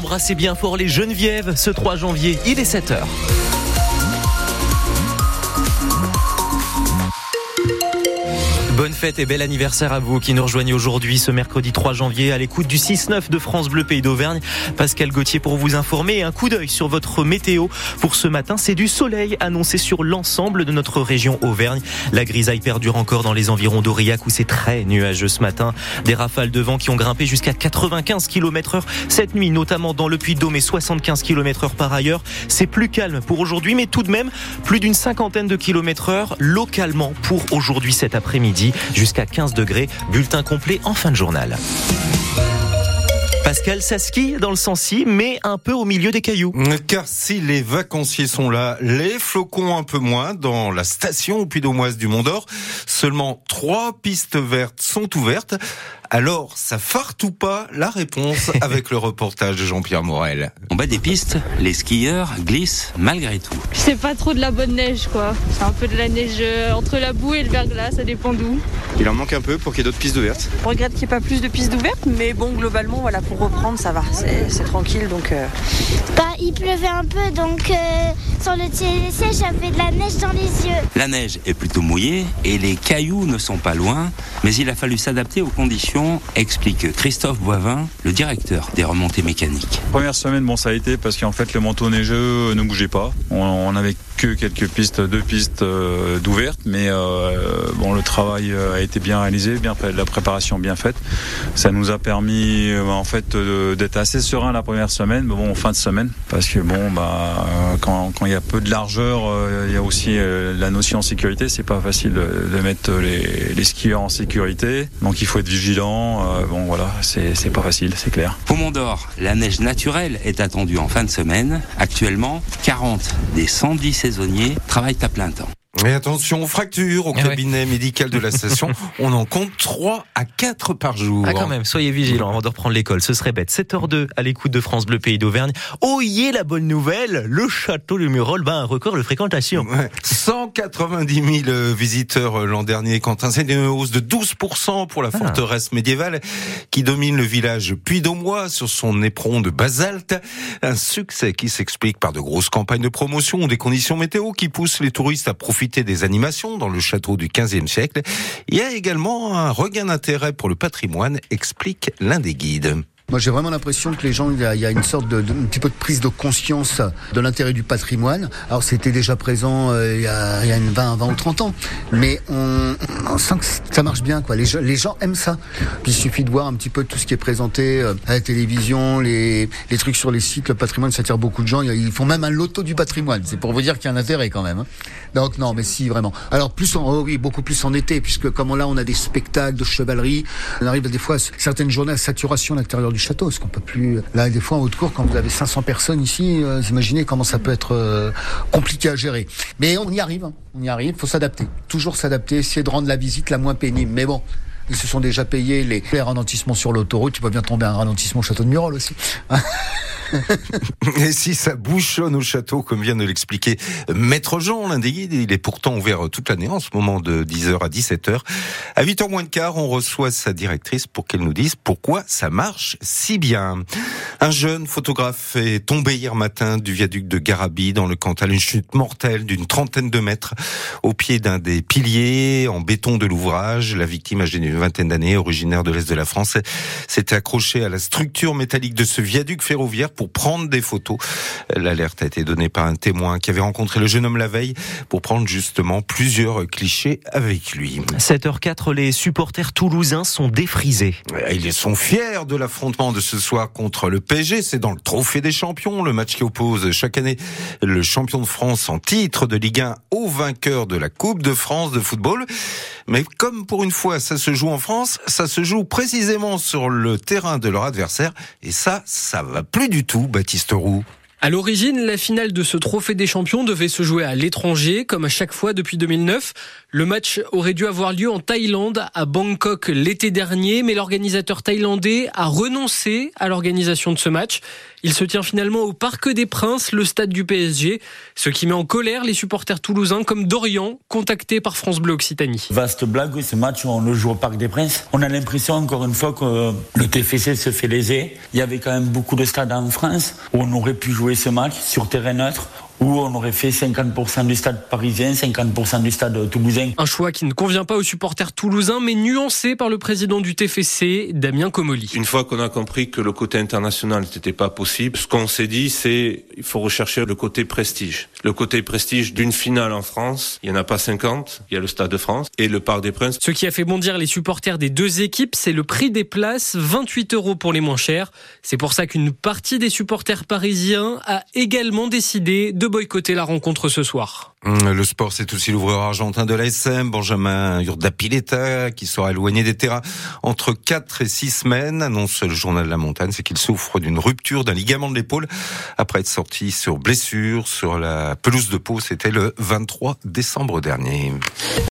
Embrassez bien fort les Genevièves ce 3 janvier, il est 7h. Bonne fête et bel anniversaire à vous qui nous rejoignez aujourd'hui ce mercredi 3 janvier à l'écoute du 6-9 de France Bleu Pays d'Auvergne. Pascal Gauthier pour vous informer un coup d'œil sur votre météo. Pour ce matin, c'est du soleil annoncé sur l'ensemble de notre région Auvergne. La grisaille perdure encore dans les environs d'Aurillac où c'est très nuageux ce matin. Des rafales de vent qui ont grimpé jusqu'à 95 km heure cette nuit, notamment dans le Puy-de-Dôme et 75 km heure par ailleurs. C'est plus calme pour aujourd'hui, mais tout de même plus d'une cinquantaine de km heure localement pour aujourd'hui cet après-midi jusqu'à 15 degrés. Bulletin complet en fin de journal. Pascal, ça skie dans le Sancy, mais un peu au milieu des cailloux. Car si les vacanciers sont là, les flocons un peu moins dans la station puy du Mont d'Or. Seulement trois pistes vertes sont ouvertes. Alors, ça farte ou pas La réponse avec le reportage de Jean-Pierre Morel. En bas des pistes, les skieurs glissent malgré tout. C'est pas trop de la bonne neige, quoi. C'est un peu de la neige euh, entre la boue et le verglas, ça dépend d'où. Il en manque un peu pour qu'il y ait d'autres pistes ouvertes. On regrette qu'il n'y ait pas plus de pistes ouvertes, mais bon, globalement, voilà, pour reprendre, ça va. C'est tranquille, donc. Euh. Bah, il pleuvait un peu, donc euh, sur le siège, j'avais de la neige dans les yeux. La neige est plutôt mouillée et les cailloux ne sont pas loin, mais il a fallu s'adapter aux conditions explique Christophe Boivin, le directeur des remontées mécaniques. Première semaine, bon, ça a été parce qu'en fait, le manteau neigeux ne bougeait pas. On, on avait que quelques pistes, deux pistes euh, d'ouvertes, mais euh, bon, le travail euh, a été bien réalisé, bien la préparation bien faite. Ça nous a permis en fait d'être assez serein la première semaine, mais bon, fin de semaine, parce que bon, bah, quand il y a peu de largeur, il y a aussi la notion de sécurité. C'est pas facile de, mettre les, les, skieurs en sécurité, donc il faut être vigilant. bon, voilà, c'est pas facile, c'est clair. Au Mont d'Or, la neige naturelle est attendue en fin de semaine. Actuellement, 40 des 110 saisonniers travaillent à plein temps. Et attention, fracture au ah cabinet médical de la station. On en compte 3 à 4 par jour. Ah quand même, soyez vigilants avant de reprendre l'école. Ce serait bête. 7h02 à l'écoute de France Bleu Pays d'Auvergne. Oh, y est la bonne nouvelle. Le château de Murol bat un record de fréquentation. 190 000 visiteurs l'an dernier. Quentin, c'est une hausse de 12% pour la ah. forteresse médiévale qui domine le village Puy d'Aumois sur son éperon de basalte. Un succès qui s'explique par de grosses campagnes de promotion ou des conditions météo qui poussent les touristes à profiter des animations dans le château du XVe siècle. Il y a également un regain d'intérêt pour le patrimoine, explique l'un des guides. Moi, j'ai vraiment l'impression que les gens, il y, a, une sorte de, un petit peu de prise de conscience de l'intérêt du patrimoine. Alors, c'était déjà présent euh, il, y a, y a une 20, 20 ou 30 ans, mais on, on sent que ça marche bien, quoi. Les, les gens aiment ça. Puis, il suffit de voir un petit peu tout ce qui est présenté euh, à la télévision, les, les trucs sur les sites, le patrimoine, ça attire beaucoup de gens. Ils font même un loto du patrimoine. C'est pour vous dire qu'il y a un intérêt quand même. Hein. Donc, non, mais si, vraiment. Alors, plus en, oh oui, beaucoup plus en été, puisque comme là, on a des spectacles de chevalerie. On arrive des fois certaines journées à saturation à l'intérieur du château, parce qu'on peut plus. Là, des fois en haute cour, quand vous avez 500 personnes ici, euh, vous imaginez comment ça peut être euh, compliqué à gérer. Mais on y arrive, hein. on y arrive. Faut s'adapter, toujours s'adapter, essayer de rendre la visite la moins pénible. Mais bon, ils se sont déjà payés les, ralentissements sur l'autoroute. Tu peux bien tomber un ralentissement au château de Murol aussi. Et si ça bouchonne au château, comme vient de l'expliquer Maître Jean, l'un il est pourtant ouvert toute l'année en ce moment de 10h à 17h. À 8h moins de quart, on reçoit sa directrice pour qu'elle nous dise pourquoi ça marche si bien. Un jeune photographe est tombé hier matin du viaduc de Garabi dans le Cantal, une chute mortelle d'une trentaine de mètres au pied d'un des piliers en béton de l'ouvrage. La victime, âgée d'une vingtaine d'années, originaire de l'Est de la France, s'était accrochée à la structure métallique de ce viaduc ferroviaire pour prendre des photos. L'alerte a été donnée par un témoin qui avait rencontré le jeune homme la veille pour prendre justement plusieurs clichés avec lui. 7h04, les supporters toulousains sont défrisés. Ils sont fiers de l'affrontement de ce soir contre le PSG. C'est dans le Trophée des Champions, le match qui oppose chaque année le champion de France en titre de Ligue 1 au vainqueur de la Coupe de France de football. Mais comme pour une fois ça se joue en France, ça se joue précisément sur le terrain de leur adversaire. Et ça, ça va plus du tout, Baptiste Roux. À l'origine, la finale de ce trophée des champions devait se jouer à l'étranger, comme à chaque fois depuis 2009. Le match aurait dû avoir lieu en Thaïlande, à Bangkok l'été dernier, mais l'organisateur thaïlandais a renoncé à l'organisation de ce match. Il se tient finalement au Parc des Princes, le stade du PSG, ce qui met en colère les supporters toulousains comme Dorian, contacté par France Bleu Occitanie. Vaste blague, ce match, on le joue au Parc des Princes. On a l'impression, encore une fois, que le TFC se fait léser. Il y avait quand même beaucoup de stades en France où on aurait pu jouer ce match sur terrain neutre où on aurait fait 50% du stade parisien, 50% du stade toulousain. Un choix qui ne convient pas aux supporters toulousains, mais nuancé par le président du TFC, Damien Comoli. Une fois qu'on a compris que le côté international n'était pas possible, ce qu'on s'est dit, c'est il faut rechercher le côté prestige. Le côté prestige d'une finale en France, il n'y en a pas 50, il y a le Stade de France et le Parc des Princes. Ce qui a fait bondir les supporters des deux équipes, c'est le prix des places, 28 euros pour les moins chers. C'est pour ça qu'une partie des supporters parisiens a également décidé de boycotter la rencontre ce soir. Hum, le sport, c'est aussi l'ouvreur argentin de l'ASM, Benjamin Urdapileta, qui sera éloigné des terrains entre 4 et 6 semaines, annonce le journal de la montagne, c'est qu'il souffre d'une rupture d'un ligament de l'épaule après être sorti sur blessure sur la pelouse de Pau, c'était le 23 décembre dernier.